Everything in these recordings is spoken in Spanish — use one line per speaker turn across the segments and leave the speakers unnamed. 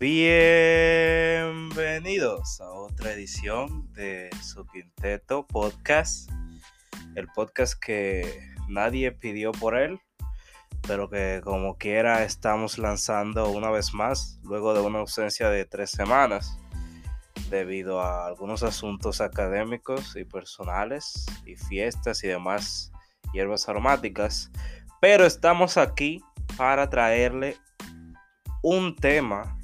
Bienvenidos a otra edición de su Quinteto Podcast. El podcast que nadie pidió por él, pero que como quiera estamos lanzando una vez más, luego de una ausencia de tres semanas, debido a algunos asuntos académicos y personales y fiestas y demás hierbas aromáticas. Pero estamos aquí para traerle un tema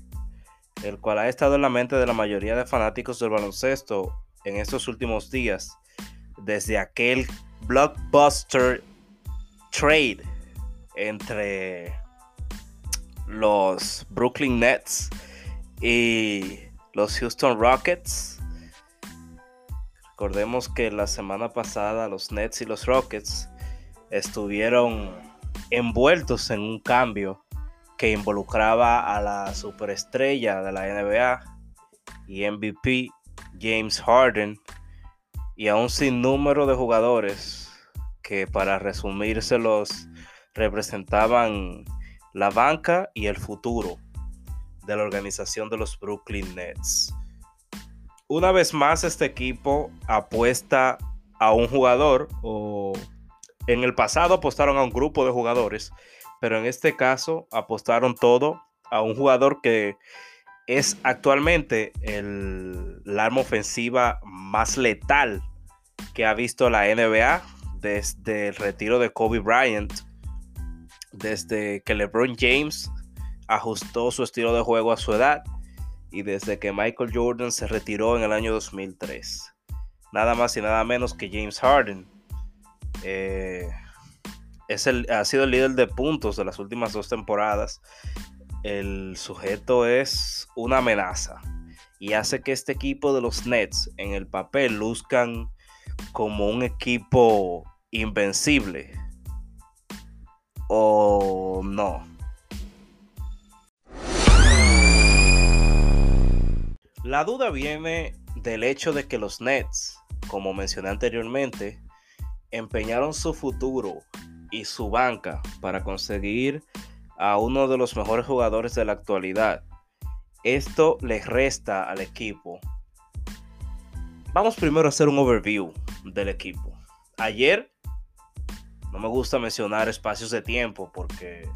el cual ha estado en la mente de la mayoría de fanáticos del baloncesto en estos últimos días, desde aquel blockbuster trade entre los Brooklyn Nets y los Houston Rockets. Recordemos que la semana pasada los Nets y los Rockets estuvieron envueltos en un cambio que involucraba a la superestrella de la NBA y MVP James Harden y a un sinnúmero de jugadores que para resumírselos representaban la banca y el futuro de la organización de los Brooklyn Nets. Una vez más este equipo apuesta a un jugador o en el pasado apostaron a un grupo de jugadores pero en este caso apostaron todo a un jugador que es actualmente el, arma ofensiva más letal que ha visto la NBA desde el retiro de Kobe Bryant, desde que LeBron James ajustó su estilo de juego a su edad y desde que Michael Jordan se retiró en el año 2003. Nada más y nada menos que James Harden. Eh, es el, ha sido el líder de puntos de las últimas dos temporadas. El sujeto es una amenaza y hace que este equipo de los Nets en el papel luzcan como un equipo invencible. ¿O no? La duda viene del hecho de que los Nets, como mencioné anteriormente, empeñaron su futuro y su banca para conseguir a uno de los mejores jugadores de la actualidad. Esto le resta al equipo. Vamos primero a hacer un overview del equipo. Ayer no me gusta mencionar espacios de tiempo porque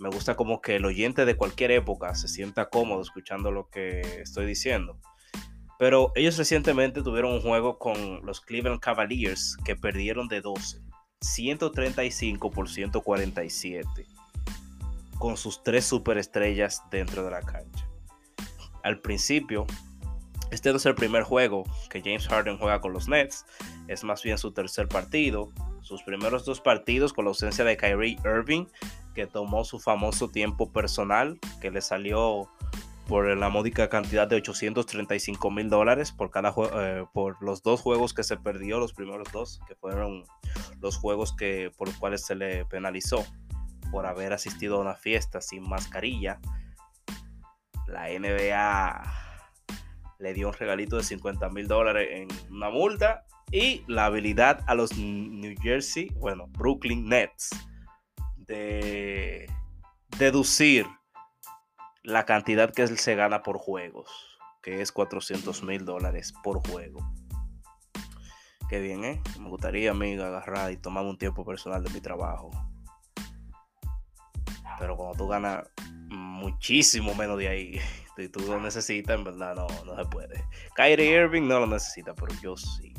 me gusta como que el oyente de cualquier época se sienta cómodo escuchando lo que estoy diciendo. Pero ellos recientemente tuvieron un juego con los Cleveland Cavaliers que perdieron de 12. 135 por 147 con sus tres superestrellas dentro de la cancha. Al principio, este no es el primer juego que James Harden juega con los Nets, es más bien su tercer partido. Sus primeros dos partidos con la ausencia de Kyrie Irving, que tomó su famoso tiempo personal, que le salió por la módica cantidad de 835 mil dólares por cada eh, por los dos juegos que se perdió, los primeros dos, que fueron los juegos que, por los cuales se le penalizó por haber asistido a una fiesta sin mascarilla. La NBA le dio un regalito de 50 mil dólares en una multa y la habilidad a los New Jersey, bueno, Brooklyn Nets de deducir la cantidad que él se gana por juegos, que es 400 mil dólares por juego. Qué bien, ¿eh? Me gustaría a mí agarrar y tomar un tiempo personal de mi trabajo. Pero cuando tú ganas muchísimo menos de ahí, y tú lo necesitas, en verdad no, no se puede. Kyrie Irving no lo necesita, pero yo sí.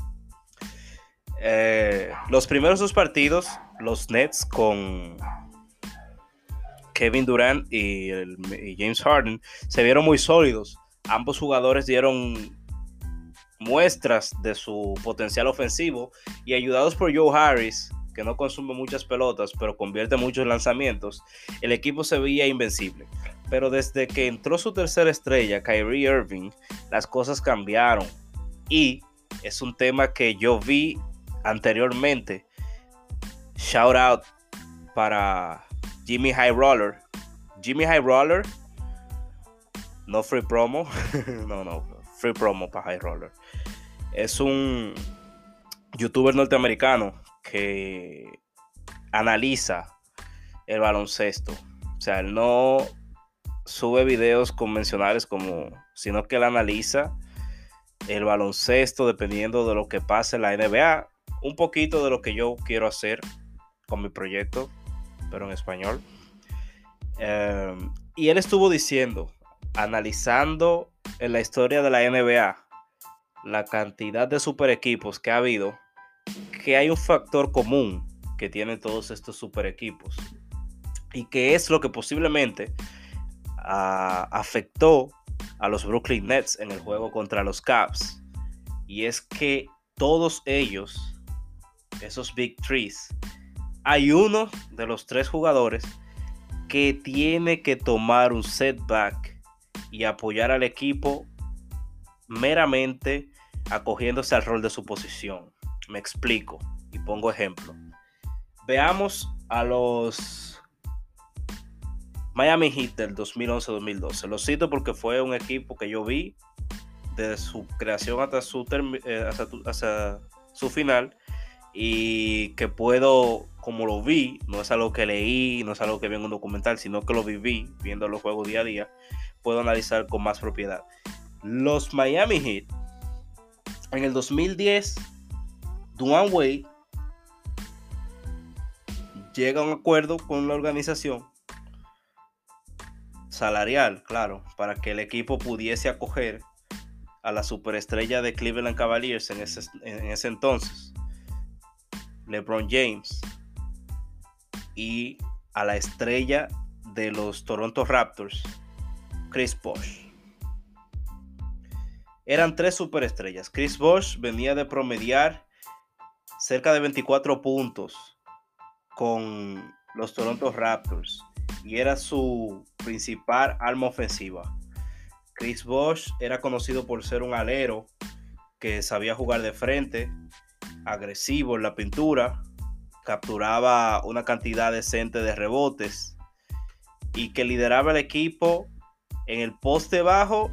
Eh, los primeros dos partidos, los Nets con Kevin Durant y, James Harden se vieron muy sólidos. Ambos jugadores dieron muestras de su potencial ofensivo y ayudados por Joe Harris, que no consume muchas pelotas, pero convierte muchos lanzamientos, el equipo se veía invencible. Pero desde que entró su tercera estrella, Kyrie Irving, las cosas cambiaron. Y es un tema que yo vi anteriormente. Shout out para Jimmy High Roller. Jimmy High Roller. No free promo. no, no. Free promo para High Roller. Es un youtuber norteamericano que analiza el baloncesto. O sea, él no sube videos convencionales como, sino que él analiza el baloncesto dependiendo de lo que pase en la NBA, un poquito de lo que yo quiero hacer con mi proyecto, pero en español. Em, y él estuvo diciendo, analizando en la historia de la NBA, la cantidad de super equipos que ha habido, que hay un factor común que tienen todos estos super equipos. Y que es lo que posiblemente ah, afectó a los Brooklyn Nets en el juego contra los Cavs. Y es que todos ellos, esos Big Trees, hay uno de los tres jugadores que tiene que tomar un setback y apoyar al equipo meramente acogiéndose al rol de su posición. Me explico y pongo ejemplo. Veamos a los Miami Heat del 2011-2012. Lo cito porque fue un equipo que yo vi desde su creación hasta su, eh, hasta su final y que puedo, como lo vi, no es algo que leí, no es algo que vi en un documental, sino que lo viví viendo los juegos día a día, puedo analizar con más propiedad. Los Miami Heat, en el 2010, Duane Wade llega a un acuerdo con la organización salarial, claro, para que el equipo pudiese acoger a la superestrella de Cleveland Cavaliers en ese, en ese entonces, LeBron James, y a la estrella de los Toronto Raptors, Chris Bosh. Eran tres superestrellas. Chris Bosh venía de promediar cerca de 24 puntos con los Toronto Raptors y era su principal arma ofensiva. Chris Bosh era conocido por ser un alero que sabía jugar de frente, agresivo en la pintura, capturaba una cantidad decente de rebotes y que lideraba el equipo en el poste bajo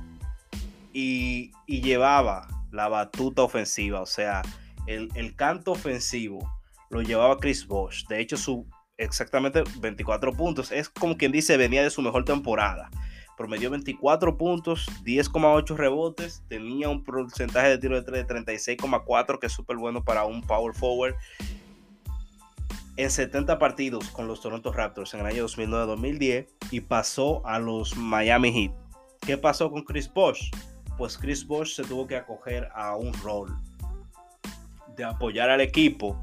y, llevaba la batuta ofensiva, o sea, el, el, canto ofensivo lo llevaba Chris Bosh. De hecho, su exactamente 24 puntos es como quien dice venía de su mejor temporada promedió 24 puntos, 10,8 rebotes, tenía un porcentaje de tiro de 3 de 36,4, que es súper bueno para un power forward. En 70 partidos con los Toronto Raptors en el año 2009-2010 y pasó a los Miami Heat. ¿Qué pasó con Chris Bosh? Pues Chris Bosh se tuvo que acoger a un rol de apoyar al equipo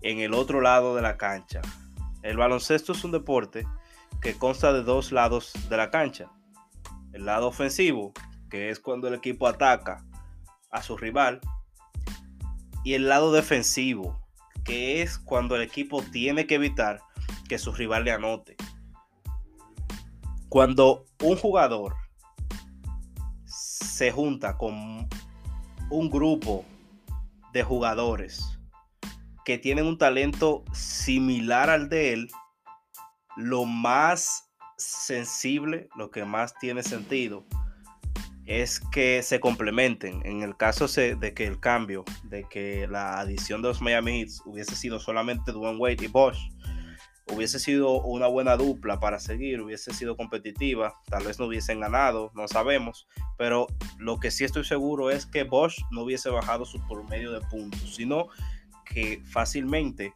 en el otro lado de la cancha. El baloncesto es un deporte que consta de dos lados de la cancha el lado ofensivo, que es cuando el equipo ataca a su rival, y el lado defensivo, que es cuando el equipo tiene que evitar que su rival le anote. Cuando un jugador se junta con un grupo de jugadores que tienen un talento similar al de él, lo más sensible, lo que más tiene sentido es que se complementen. En el caso de que el cambio, de que la adición de los Miami Heat hubiese sido solamente Dwayne Wade y Bosch, hubiese sido una buena dupla para seguir, hubiese sido competitiva, tal vez no hubiesen ganado, no sabemos, pero lo que sí estoy seguro es que Bosch no hubiese bajado su promedio de puntos, sino que fácilmente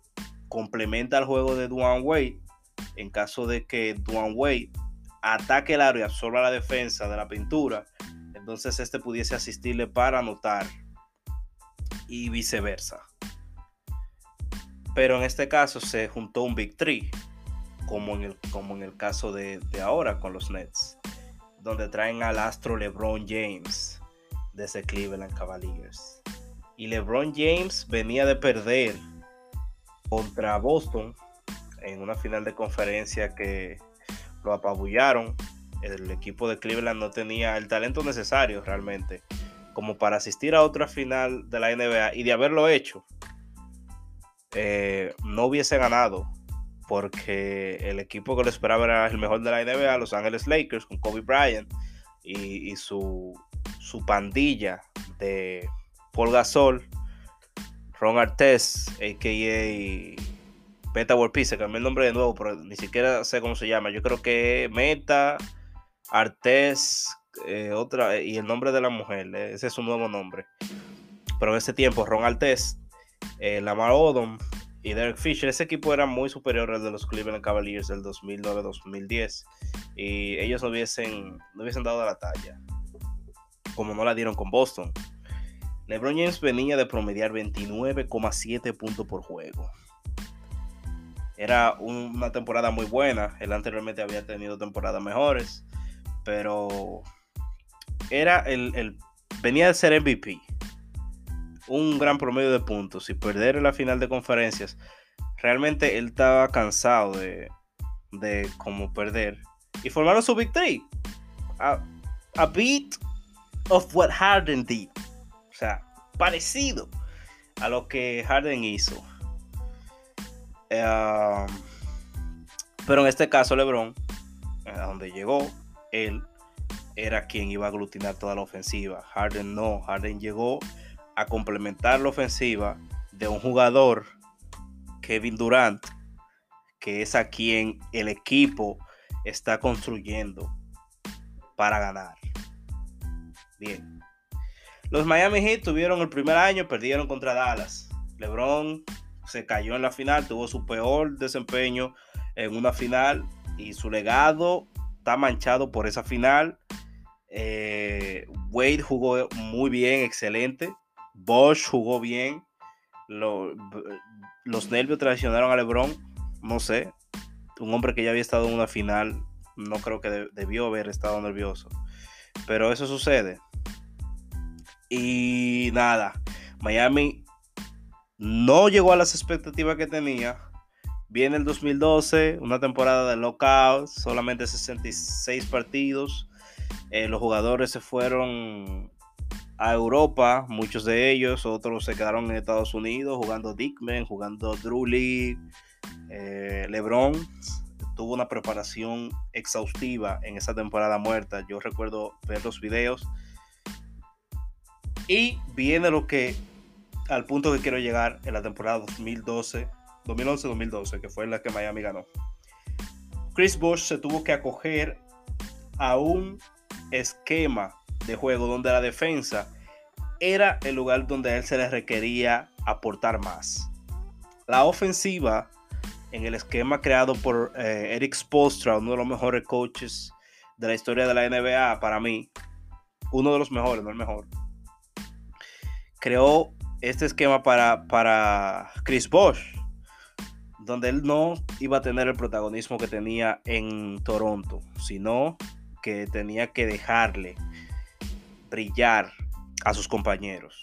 complementa el juego de Dwayne Wade en caso de que Dwayne Wade ataque el y absorba la defensa de la pintura, entonces este pudiese asistirle para anotar y viceversa. Pero en este caso se juntó un Big Tree, como en el, como en el caso de, de ahora con los Nets, donde traen al astro LeBron James desde Cleveland Cavaliers. Y LeBron James venía de perder contra Boston en una final de conferencia que lo apabullaron. El equipo de Cleveland no tenía el talento necesario realmente como para asistir a otra final de la NBA y de haberlo hecho, eh, no hubiese ganado porque el equipo que lo esperaba era el mejor de la NBA, Los Ángeles Lakers, con Kobe Bryant y, su, su pandilla de Paul Gasol, Ron Artest, a.k.a. Meta se cambió el nombre de nuevo, pero ni siquiera sé cómo se llama. Yo creo que Meta, Artés, eh, otra, y el nombre de la mujer, eh, ese es su nuevo nombre. Pero en ese tiempo, Ron Artés, eh, Lamar Odom y Derek Fisher, ese equipo era muy superior al de los Cleveland Cavaliers del 2009-2010. Y ellos no hubiesen, no hubiesen dado la talla, como no la dieron con Boston. LeBron James venía de promediar 29,7 puntos por juego. Era una temporada muy buena. Él anteriormente había tenido temporadas mejores. Pero era el, venía de ser MVP. Un gran promedio de puntos. Y perder la final de conferencias. Realmente él estaba cansado de, de como perder. Y formaron su victory. A, a beat of what Harden did. O sea, parecido a lo que Harden hizo. Eh, pero en este caso, LeBron, a donde llegó, él era quien iba a aglutinar toda la ofensiva. Harden no. Harden llegó a complementar la ofensiva de un jugador, Kevin Durant, que es a quien el equipo está construyendo para ganar. Bien. Los Miami Heat tuvieron el primer año, perdieron contra Dallas. LeBron se cayó en la final, tuvo su peor desempeño en una final y su legado está manchado por esa final. Eh, Wade jugó muy bien, excelente. Bosch jugó bien. los nervios traicionaron a LeBron. No sé. Un hombre que ya había estado en una final, no creo que debió haber estado nervioso. Pero eso sucede. Y nada, Miami no llegó a las expectativas que tenía. Viene el 2012, una temporada de lockout, solamente 66 partidos. Eh, los jugadores se fueron a Europa, muchos de ellos, otros se quedaron en Estados Unidos jugando Dickman, jugando Drew. Eh, LeBron tuvo una preparación exhaustiva en esa temporada muerta. Yo recuerdo ver los videos y viene lo que, al punto que quiero llegar en la temporada 2012, 2011-2012, que fue la que Miami ganó. Chris Bosh se tuvo que acoger a un esquema de juego donde la defensa era el lugar donde a él se le requería aportar más. La ofensiva, en el esquema creado por eh, Eric Spolstra, uno de los mejores coaches de la historia de la NBA, para mí, uno de los mejores, no el mejor, creó este esquema para, para Chris Bosh, donde él no iba a tener el protagonismo que tenía en Toronto, sino que tenía que dejarle brillar a sus compañeros.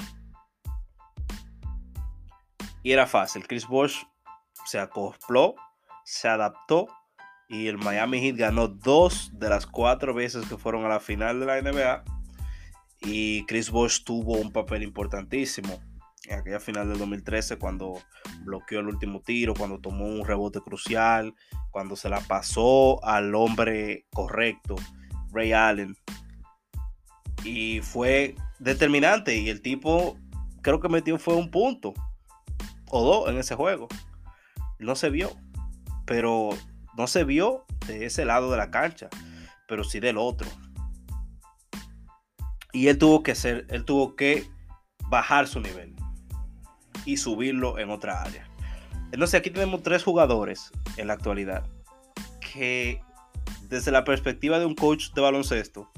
Y era fácil, Chris Bosh se acopló, se adaptó y el Miami Heat ganó dos de las cuatro veces que fueron a la final de la NBA y Chris Bosh tuvo un papel importantísimo en aquella final del 2013 cuando bloqueó el último tiro, cuando tomó un rebote crucial, cuando se la pasó al hombre correcto, Ray Allen. Y fue determinante y el tipo creo que metió fue un punto o dos en ese juego. No se vio, pero no se vio de ese lado de la cancha, pero sí del otro. Y él tuvo que hacer, él tuvo que bajar su nivel y subirlo en otra área. Entonces aquí tenemos tres jugadores en la actualidad que desde la perspectiva de un coach de baloncesto,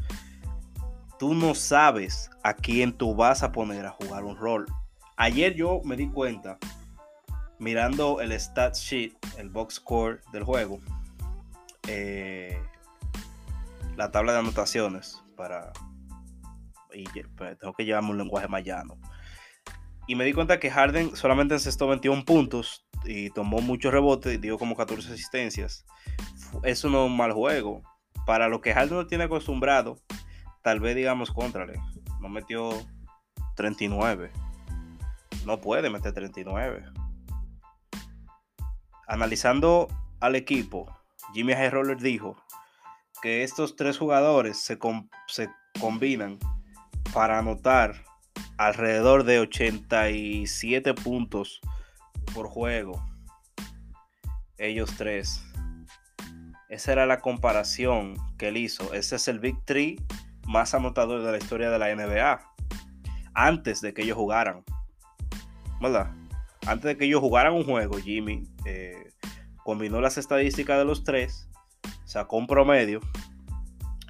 tú no sabes a quién tú vas a poner a jugar un rol. Ayer yo me di cuenta, mirando el stat sheet, el box score del juego, eh, la tabla de anotaciones para pues, tengo que llevarme un lenguaje más llano. Y me di cuenta que Harden solamente encestó 21 puntos y tomó muchos rebotes, dio como 14 asistencias. Eso no es un mal juego. Para lo que Harden no tiene acostumbrado, tal vez digamos contrale. No metió 39. No puede meter 39. Analizando al equipo, Jimmy High Roller dijo que estos tres jugadores se, se combinan para anotar alrededor de 87 puntos por juego. Ellos tres. Esa era la comparación que él hizo. Ese es el Big Three más anotador de la historia de la NBA. Antes de que ellos jugaran. ¿Verdad? Antes de que ellos jugaran un juego, Jimmy eh, combinó las estadísticas de los tres, sacó un promedio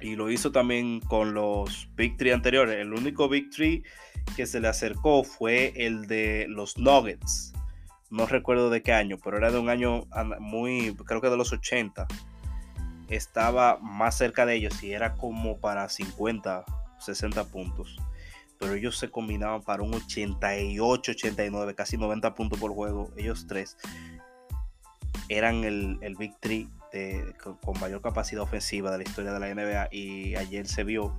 y lo hizo también con los Big Three anteriores. El único Big Three que se le acercó fue el de los Nuggets. No recuerdo de qué año, pero era de un año muy, creo que de los 80. Estaba más cerca de ellos y era como para 50, 60 puntos. Pero ellos se combinaban para un 88, 89, casi 90 puntos por juego. Ellos tres eran el, el Big Three con, mayor capacidad ofensiva de la historia de la NBA. Y ayer se vio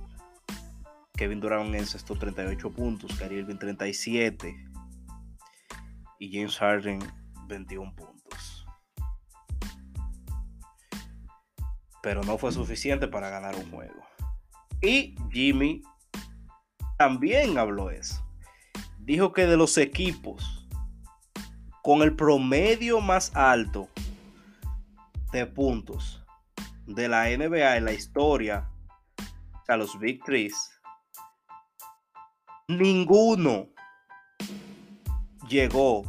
Kevin Durant en estos 38 puntos, Kyrie Irving 37 y James Harden 21 puntos. Pero no fue suficiente para ganar un juego. Y Jimmy también habló eso. Dijo que de los equipos con el promedio más alto de puntos de la NBA en la historia, o sea, los Big Threes, ninguno llegó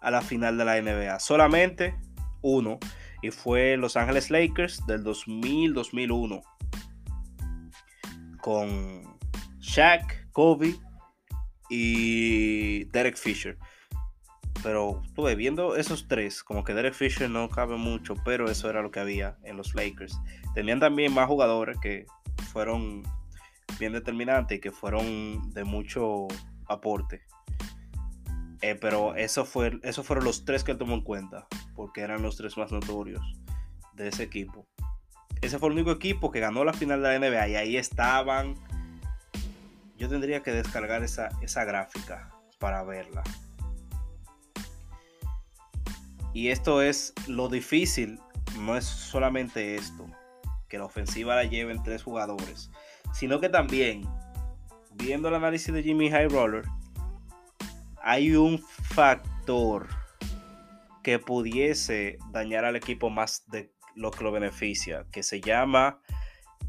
a la final de la NBA. Solamente uno. Y fue Los Ángeles Lakers del 2000-2001. Con Shaq, Kobe y Derek Fisher. Pero estuve viendo esos tres, como que Derek Fisher no cabe mucho, pero eso era lo que había en los Lakers. Tenían también más jugadores que fueron bien determinante y que fueron de mucho aporte. Eh, pero eso fue, esos fueron los tres que tomó en cuenta, porque eran los tres más notorios de ese equipo. Ese fue el único equipo que ganó la final de la NBA y ahí estaban. Yo tendría que descargar esa, esa gráfica para verla. Y esto es lo difícil, no es solamente esto, que la ofensiva la lleven tres jugadores, sino que también, viendo el análisis de Jimmy High Roller, hay un factor que pudiese dañar al equipo más de lo que lo beneficia, que se llama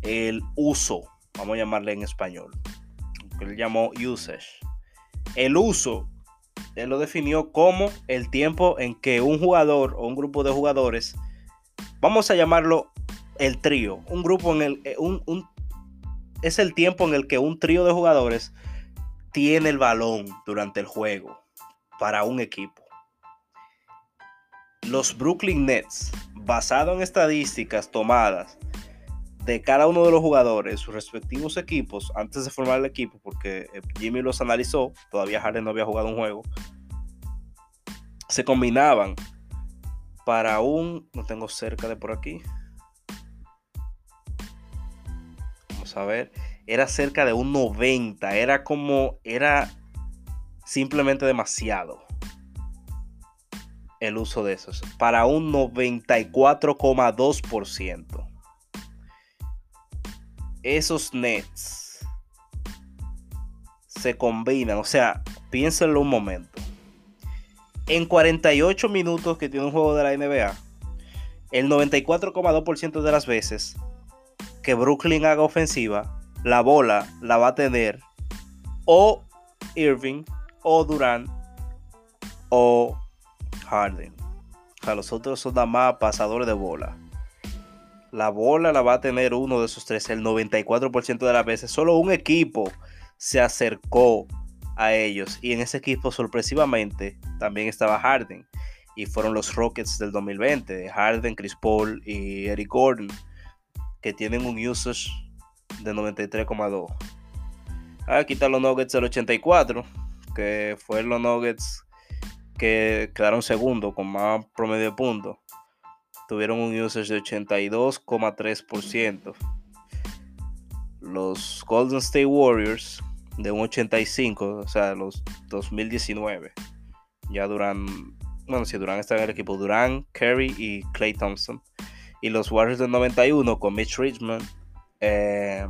el uso, vamos a llamarle en español, que él llamó usage. El uso, él lo definió como el tiempo en que un jugador o un grupo de jugadores, vamos a llamarlo el trío, un grupo en el, eh, un es el tiempo en el que un trío de jugadores tiene el balón durante el juego para un equipo. Los Brooklyn Nets, basado en estadísticas tomadas de cada uno de los jugadores, sus respectivos equipos, antes de formar el equipo, porque eh, Jimmy los analizó, todavía Harden no había jugado un juego, se combinaban para un, no tengo cerca de por aquí, a ver, era cerca de un 90, era como, era simplemente demasiado el uso de esos, para un 94,2%. Esos nets se combinan, o sea, piénsenlo un momento. En 48 minutos que tiene un juego de la NBA, el 94,2% de las veces que Brooklyn haga ofensiva, la bola la va a tener o Irving o Durant o Harden. O sea, los otros son nada más pasadores de bola. La bola la va a tener uno de esos tres el 94% de las veces. Solo un equipo se acercó a ellos. Y en ese equipo, sorpresivamente, también estaba Harden. Y fueron los Rockets del 2020. Harden, Chris Paul y Eric Gordon que tienen un usage de 93,2. A quitar los Nuggets del 84, que fue los Nuggets que quedaron segundo con más promedio de puntos. Tuvieron un usage de 82,3%. Los Golden State Warriors de un 85, o sea, los 2019. Ya duran, bueno, si Durán está en el equipo, Durán, Curry y Clay Thompson y los Warriors del 91 con Mitch Richmond, eh,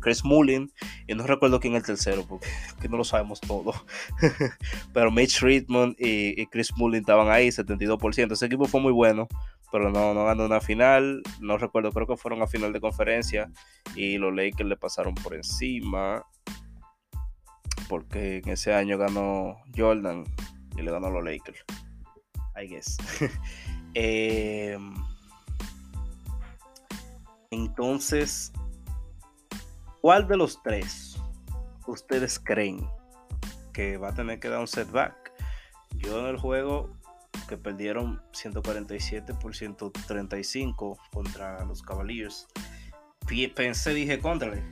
Chris Mullin, y no recuerdo quién es el tercero, porque no lo sabemos todo. Pero Mitch Richmond y, Chris Mullin estaban ahí, 72%. Ese equipo fue muy bueno, pero no, no ganó una final. No recuerdo, creo que fueron a final de conferencia y los Lakers le pasaron por encima. Porque en ese año ganó Jordan y le ganó a los Lakers. I guess. Em, entonces, ¿cuál de los tres ustedes creen que va a tener que dar un setback? Yo en el juego que perdieron 147 por 135 contra los Cavaliers. Pensé, dije, contrale.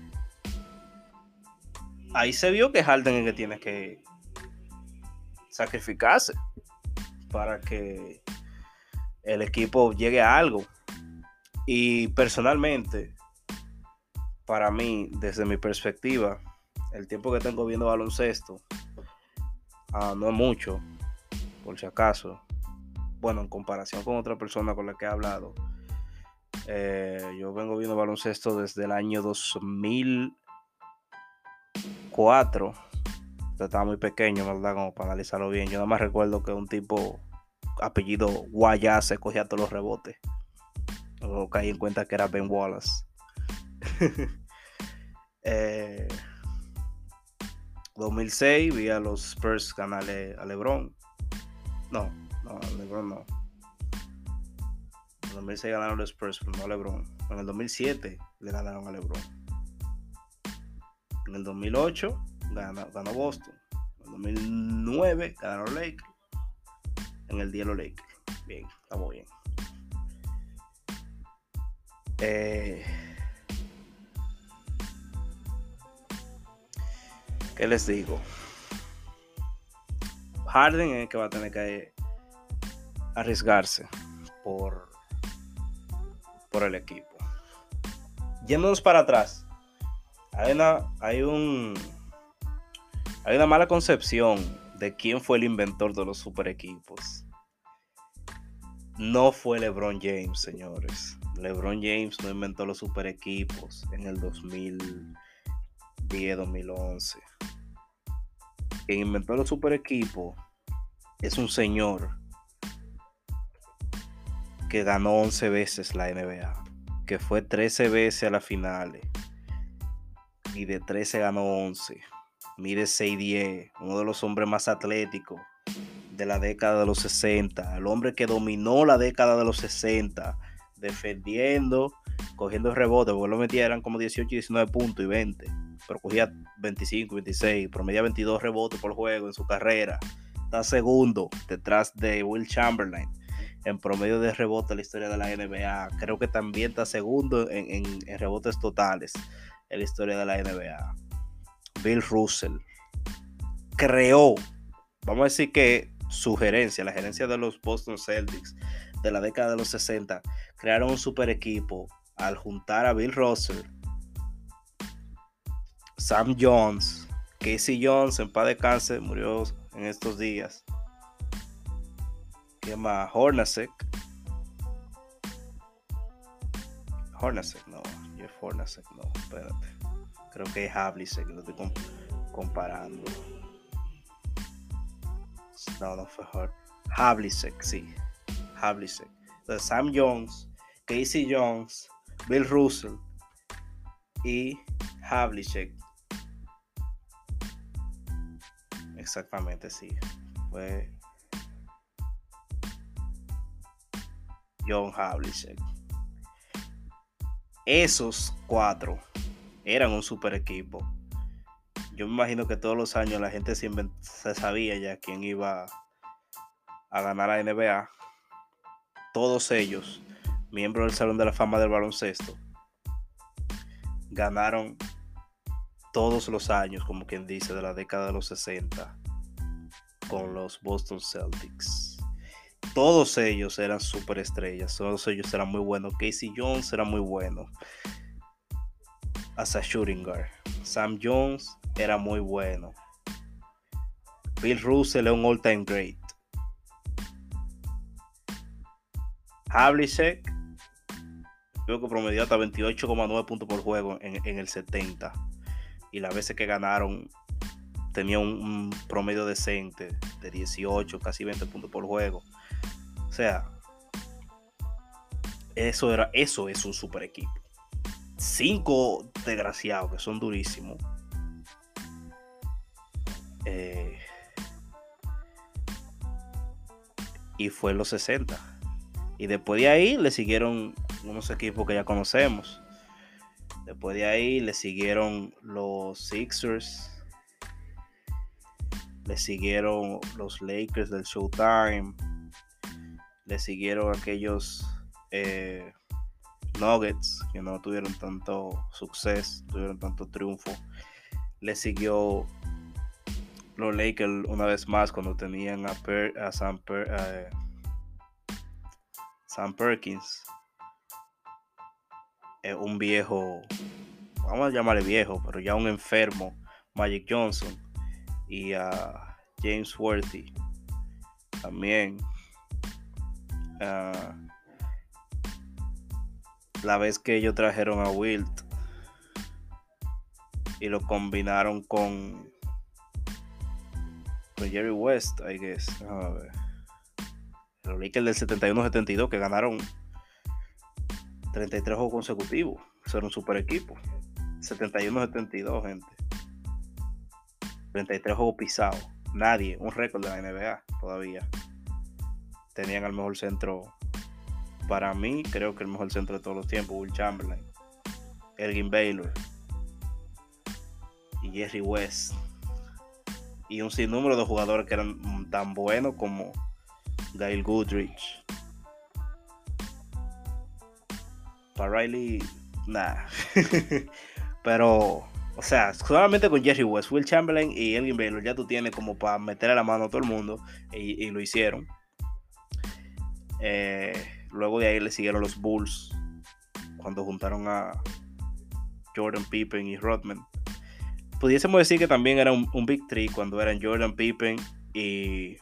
Ahí se vio que Harden es que tiene que sacrificarse para que el equipo llegue a algo. Y personalmente, para mí, desde mi perspectiva, el tiempo que tengo viendo baloncesto, ah, no mucho, por si acaso, bueno, en comparación con otra persona con la que he hablado, eh, yo vengo viendo baloncesto desde el año 2004. Estaba muy pequeño, ¿verdad? Como para analizarlo bien. Yo nada más recuerdo que un tipo apellido se cogía todos los rebotes. Luego caí en cuenta que era Ben Wallace. 2006 eh, vi a los Spurs ganarle a LeBron. No, no, LeBron no. En el 2006 ganaron los Spurs, pero no a LeBron. En el 2007 le ganaron a LeBron. En el 2008 ganó, Boston. En el 2009 ganaron Lakers. En el día los Lakers. Bien, estamos bien. Eh, ¿Qué les digo? Harden es el que va a tener que arriesgarse por, por el equipo. Yéndonos para atrás, hay una, hay un hay una mala concepción de quién fue el inventor de los super equipos. No fue LeBron James, señores. LeBron James no inventó los super equipos en el 2010-2011. Quien inventó los super equipos es un señor que ganó 11 veces la NBA, que fue 13 veces a las finales y de 13 ganó 11. Mide 6'10, uno de los hombres más atléticos de la década de los 60, el hombre que dominó la década de los 60, defendiendo, cogiendo rebotes, porque lo metía eran como 18, 19 puntos y 20, pero cogía 25, 26, promedia 22 rebotes por juego en su carrera. Está segundo detrás de Will Chamberlain en promedio de rebote en la historia de la NBA. Creo que también está segundo en, rebotes totales en la historia de la NBA. Bill Russell creó, vamos a decir que su gerencia, la gerencia de los Boston Celtics de la década de los 60, crearon un super equipo al juntar a Bill Russell, Sam Jones, Casey Jones en paz de cáncer, murió en estos días, se llama Hornacek. Hornacek, no. Jeff Hornacek, no. Espérate. Creo que es Havlicek, lo estoy comparando. No, no fue Havlicek, sí. Havlicek. Sam Jones, Casey Jones, Bill Russell y Havlicek. Exactamente, sí. Fue John Havlicek. Esos cuatro eran un super equipo. Yo me imagino que todos los años la gente se, sabía ya quién iba a ganar la NBA. Todos ellos, miembros del Salón de la Fama del Baloncesto, ganaron todos los años, como quien dice, de la década de los 60 con los Boston Celtics todos ellos eran superestrellas, todos ellos eran muy buenos. Casey Jones era muy bueno as a shooting guard. Sam Jones era muy bueno. Bill Russell es un all-time great. Havlicek creo que promedió hasta 28,9 puntos por juego en, el 70. Y las veces que ganaron tenía un promedio decente de 18, casi 20 puntos por juego. O sea, Eso, era, eso es un super equipo. Cinco desgraciados que son durísimos. Eh, y fue en los 60. Y después de ahí le siguieron unos equipos que ya conocemos. Después de ahí le siguieron los Sixers. Le siguieron los Lakers del Showtime. Le siguieron aquellos eh, Nuggets que no tuvieron tanto suceso, tuvieron tanto triunfo. Le siguió los Lakers una vez más cuando tenían a, a Sam, eh, Sam, Perkins, eh, un viejo, vamos a llamarle viejo, pero ya un enfermo, Magic Johnson, y a James Worthy también. Ah, la vez que ellos trajeron a Wilt y lo combinaron con con Jerry West, I guess. A ver. Los Lakers del 71-72 que ganaron 33 juegos consecutivos. Eso era un super equipo. 71-72, gente. 33 juegos pisados. Nadie, un récord de la NBA todavía. Tenían al mejor centro. Para mí, creo que el mejor centro de todos los tiempos, Will Chamberlain, Elgin Baylor y Jerry West y un sinnúmero de jugadores que eran tan buenos como Gail Goodrich. Para Riley, nada. Pero, o sea, solamente con Jerry West, Will Chamberlain y Elgin Baylor ya tú tienes como para meterle la mano a todo el mundo y, lo hicieron. Eh, luego de ahí le siguieron los Bulls cuando juntaron a Jordan Pippen y Rodman pudiésemos decir que también era un, Big Three cuando eran Jordan Pippen y.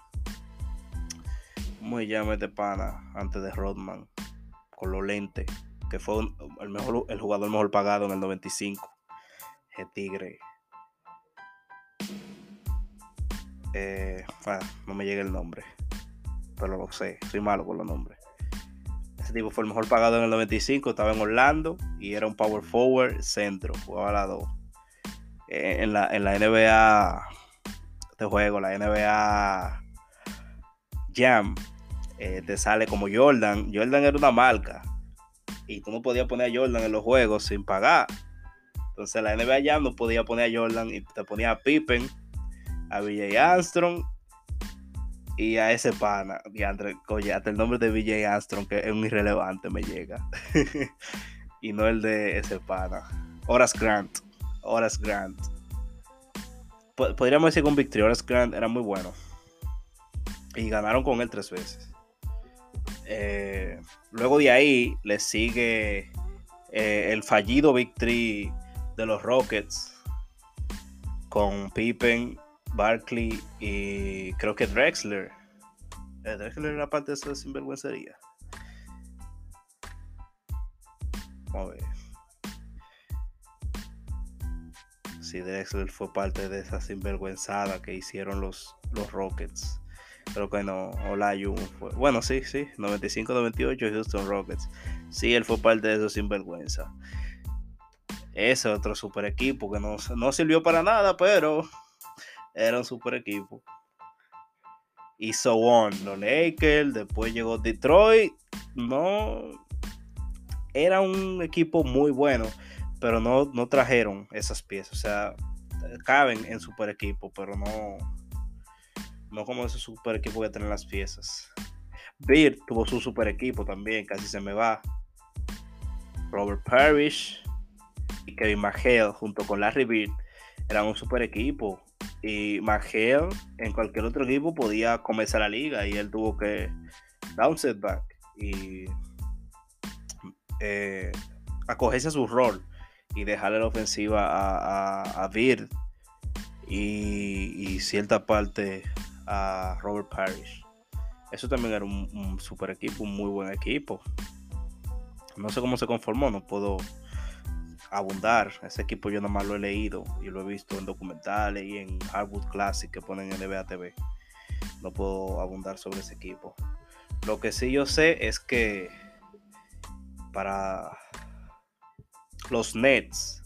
¿Cómo se llama este pana? Antes de Rodman. Con los lentes. Que fue el, mejor, el jugador mejor pagado en el 95. El Tigre. Eh, no me llega el nombre. Pero lo sé. Soy malo con los nombres. Ese tipo fue el mejor pagado en el 95. Estaba en Orlando. Y era un power forward centro. Jugaba a la 2 eh, en, la, en la NBA este juego, la NBA Jam, eh, te sale como Jordan. Jordan era una marca y tú no podías poner a Jordan en los juegos sin pagar. Entonces la NBA Jam no podía poner a Jordan y te ponía a Pippen, a BJ Armstrong y a ese pana. Y oye, hasta el nombre de BJ Armstrong, que es un irrelevante, me llega. y no el de ese pana. Horace Grant. Horace Grant. Podríamos decir que un Victory. Horace Grant era muy bueno. Y ganaron con él tres veces. Eh, luego de ahí le sigue eh, el fallido Victory de los Rockets con Pippen, Barkley y creo que Drexler. Eh, Drexler era parte de esa sinvergüencería. A ver. si Drexler fue parte de esa sinvergüenzada que hicieron los, los Rockets. Pero que no, Olajuwon fue. Bueno, sí, sí, 95-98 Houston Rockets. Sí, él fue parte de esa sinvergüenza. Ese otro super equipo que no, no sirvió para nada, pero era un super equipo. Y so on, los Lakers, después llegó Detroit. No, era un equipo muy bueno pero no, no trajeron esas piezas. O sea, caben en super equipo, pero no, no como ese super equipo que tienen las piezas. Beard tuvo su super equipo también, casi se me va. Robert Parrish y Kevin McHale junto con Larry Beard eran un super equipo. Y McHale en cualquier otro equipo podía comenzar la liga y él tuvo que dar un setback y eh, acogerse a su rol y dejarle la ofensiva a, a, Beard y, cierta parte a Robert Parrish. Eso también era un, super equipo, un muy buen equipo. No sé cómo se conformó, no puedo abundar. Ese equipo yo nomás lo he leído y lo he visto en documentales y en Hardwood Classic que ponen en NBA TV. No puedo abundar sobre ese equipo. Lo que sí yo sé es que para los Nets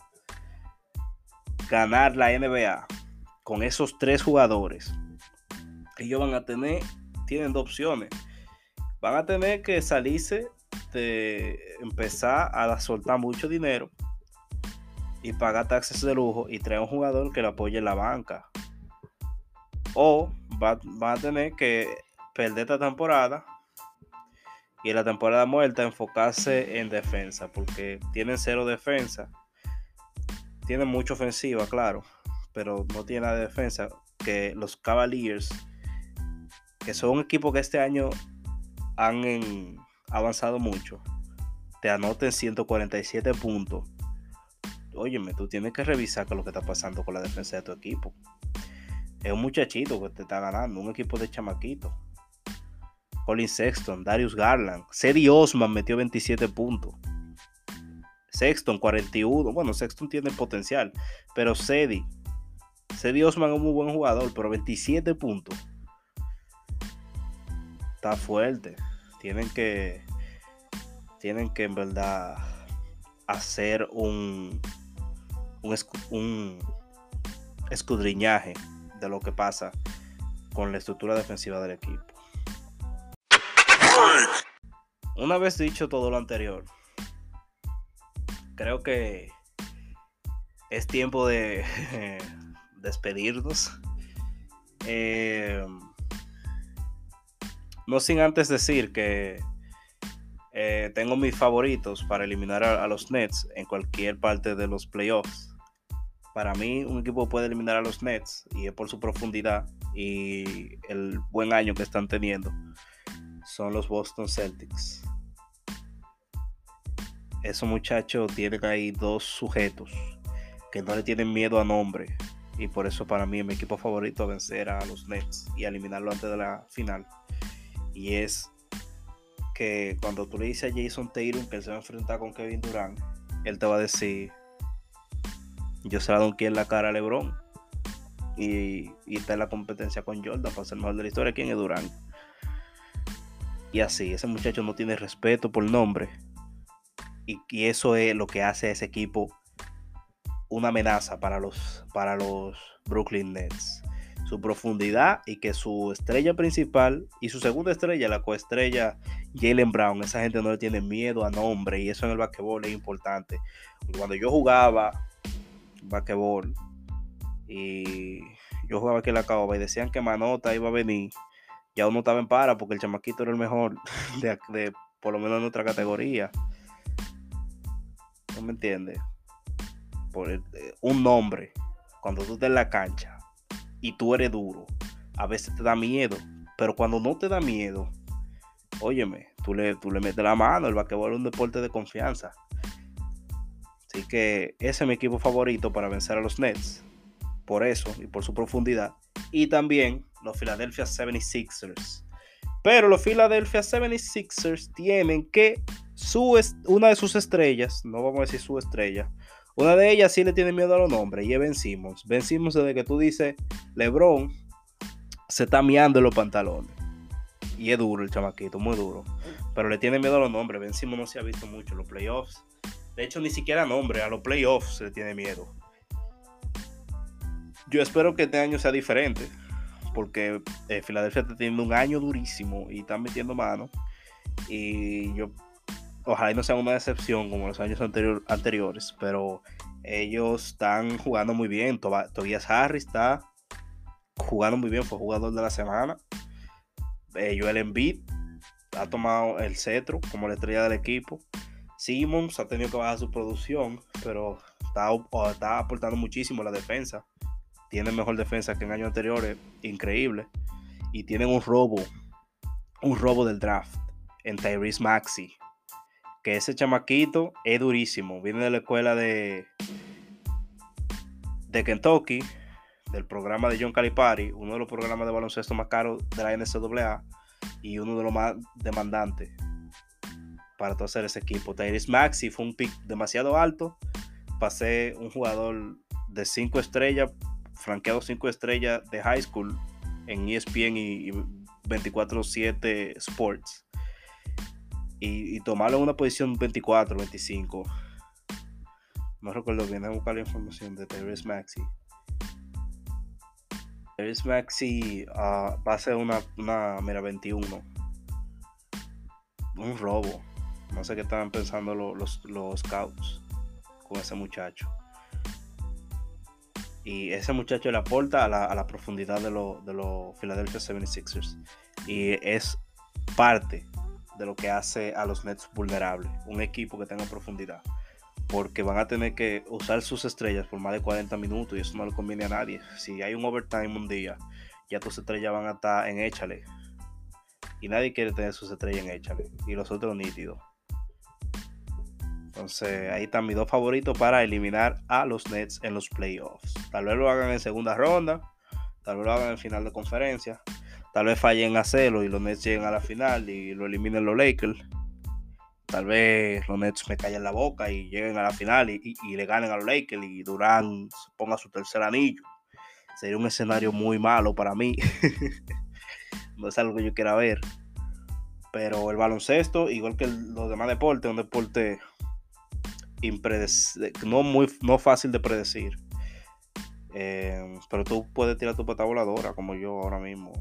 ganar la NBA con esos tres jugadores, ellos van a tener, tienen dos opciones. Van a tener que salirse de empezar a soltar mucho dinero y pagar taxes de lujo y traer un jugador que le apoye en la banca. O va, a tener que perder esta temporada y en la temporada muerta enfocarse en defensa porque tienen cero defensa. Tienen mucha ofensiva, claro, pero no tiene la defensa que los Cavaliers, que son un equipo que este año han avanzado mucho, te anoten 147 puntos óyeme, tú tienes que revisar qué es lo que está pasando con la defensa de tu equipo. Es un muchachito que te está ganando, un equipo de chamaquito. Colin Sexton, Darius Garland, Cedi Osman metió 27 puntos. Sexton 41, bueno, Sexton tiene potencial, pero Cedi, Cedi Osman es un muy buen jugador, pero 27 puntos. Está fuerte. Tienen que tienen que en verdad hacer un un, escudriñaje de lo que pasa con la estructura defensiva del equipo. Una vez dicho todo lo anterior, creo que es tiempo de despedirnos. Eh, no sin antes decir que eh, tengo mis favoritos para eliminar a, los Nets en cualquier parte de los playoffs para mí un equipo puede eliminar a los Nets y es por su profundidad y el buen año que están teniendo son los Boston Celtics. Esos muchachos tienen ahí dos sujetos que no le tienen miedo a nombre y por eso para mí mi equipo favorito vencer a los Nets y eliminarlo antes de la final. Y es que cuando tú le dices a Jason Tatum que él se va a enfrentar con Kevin Durant, él te va a decir yo se la doy en la cara a LeBron. Y, está en la competencia con Jordan para ser mejor de la historia. ¿Quién es Durán? Y así, ese muchacho no tiene respeto por nombre. Y, y, eso es lo que hace a ese equipo una amenaza para los, para los Brooklyn Nets. Su profundidad y que su estrella principal y su segunda estrella, la coestrella Jalen Brown, esa gente no le tiene miedo a nombre y eso en el basquetbol es importante. Cuando yo jugaba basquetbol. Y yo jugaba aquí en la caoba y decían que Manota iba a venir. Ya uno estaba en para porque el chamaquito era el mejor de, por lo menos en nuestra categoría. ¿No me entiendes? Por eh, un nombre, cuando tú estás en la cancha y tú eres duro, a veces te da miedo. Pero cuando no te da miedo, óyeme, tú le, tú le metes la mano. El basquetbol es un deporte de confianza. Así que ese es mi equipo favorito para vencer a los Nets. Por eso y por su profundidad. Y también los Philadelphia 76ers. Pero los Philadelphia 76ers tienen que su una de sus estrellas, no vamos a decir su estrella, una de ellas sí le tiene miedo a los nombres y es Ben Simmons. Ben Simmons desde que tú dices LeBron se está miando en los pantalones. Y es duro el chamaquito, muy duro. Pero le tiene miedo a los nombres. Ben Simmons no se ha visto mucho en los playoffs. De hecho, ni siquiera nombre, a los playoffs se le tiene miedo. Yo espero que este año sea diferente, porque eh, Filadelfia está teniendo un año durísimo y están metiendo mano. Y yo, ojalá no sea una decepción como los años anteriores, pero ellos están jugando muy bien. Tobias Harris está jugando muy bien, fue jugador de la semana. Eh, Joel Embiid ha tomado el cetro como la estrella del equipo. Simmons ha tenido que bajar su producción, pero está, aportando muchísimo la defensa. Tiene mejor defensa que en años anteriores, increíble. Y tienen un robo, un robo del draft en Tyrese Maxi. Que ese chamaquito es durísimo. Viene de la escuela de, de Kentucky, del programa de John Calipari, uno de los programas de baloncesto más caros de la NCAA y uno de los más demandantes para todo hacer ese equipo. Tyrese Maxi fue un pick demasiado alto. Pasé un jugador de 5 estrellas, franqueado 5 estrellas de high school en ESPN y, 24-7 Sports. Y, y tomarlo en una posición 24, 25. No recuerdo bien, a buscar la información de Terrence Maxi. Terrence Maxi uh, va a ser una, una, mira, 21. Un robo. No sé qué estaban pensando los, los, scouts con ese muchacho. Y ese muchacho le aporta a la, a la profundidad de los de los Philadelphia 76ers. Y es parte de lo que hace a los Nets vulnerables. Un equipo que tenga profundidad. Porque van a tener que usar sus estrellas por más de 40 minutos y eso no le conviene a nadie. Si hay un overtime un día, ya tus estrellas van a estar en échale. Y nadie quiere tener sus estrellas en échale. Y los otros nítidos. Entonces ahí están mis dos favoritos para eliminar a los Nets en los playoffs. Tal vez lo hagan en segunda ronda, tal vez lo hagan en final de conferencia, tal vez fallen a hacerlo y los Nets lleguen a la final y lo eliminen los Lakers. Tal vez los Nets me callen la boca y lleguen a la final y, y, le ganen a los Lakers y Durán ponga su tercer anillo. Sería un escenario muy malo para mí. no es algo que yo quiera ver. Pero el baloncesto, igual que los demás deportes, un deporte no muy no fácil de predecir. Eh, pero tú puedes tirar tu pata voladora como yo ahora mismo.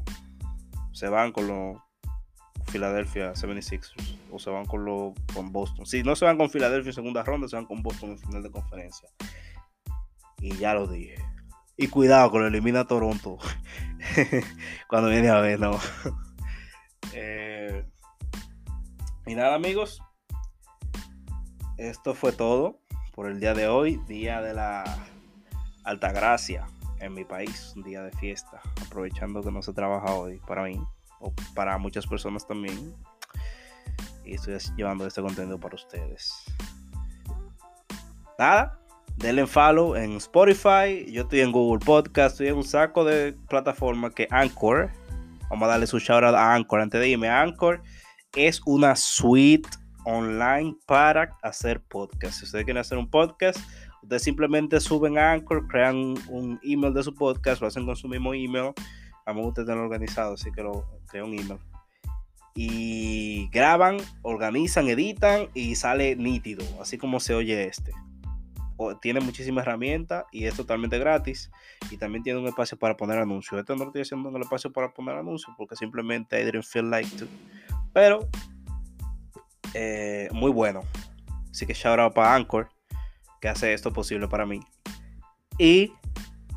Se van con los Philadelphia 76ers o se van con los con Boston. Si no se van con Philadelphia en segunda ronda, se van con Boston en final de conferencia. Y ya lo dije. Y cuidado con lo elimina Toronto. Cuando viene a ver, no. eh, y nada, amigos esto fue todo por el día de hoy, día de la Altagracia en mi país, un día de fiesta, aprovechando que no se trabaja hoy para mí o para muchas personas también. Y estoy llevando este contenido para ustedes. Nada, denle follow en Spotify, yo estoy en Google Podcast, estoy en un saco de plataformas que Anchor, vamos a darle su shout out a Anchor antes de irme. Anchor es una suite online para hacer podcast. Si ustedes quieren hacer un podcast, ustedes simplemente suben a Anchor, crean un email de su podcast, lo hacen con su mismo email. A mí me gusta tenerlo organizado, así que lo creo un email. Y graban, organizan, editan y sale nítido, así como se oye este. Tiene muchísimas herramientas y es totalmente gratis. Y también tiene un espacio para poner anuncios. Esto no lo estoy haciendo en el espacio para poner anuncios porque simplemente I didn't feel like to. Pero eh, muy bueno. Así que shout out para Anchor, que hace esto posible para mí. Y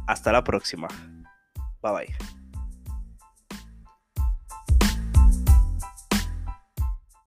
hasta la próxima. Bye bye.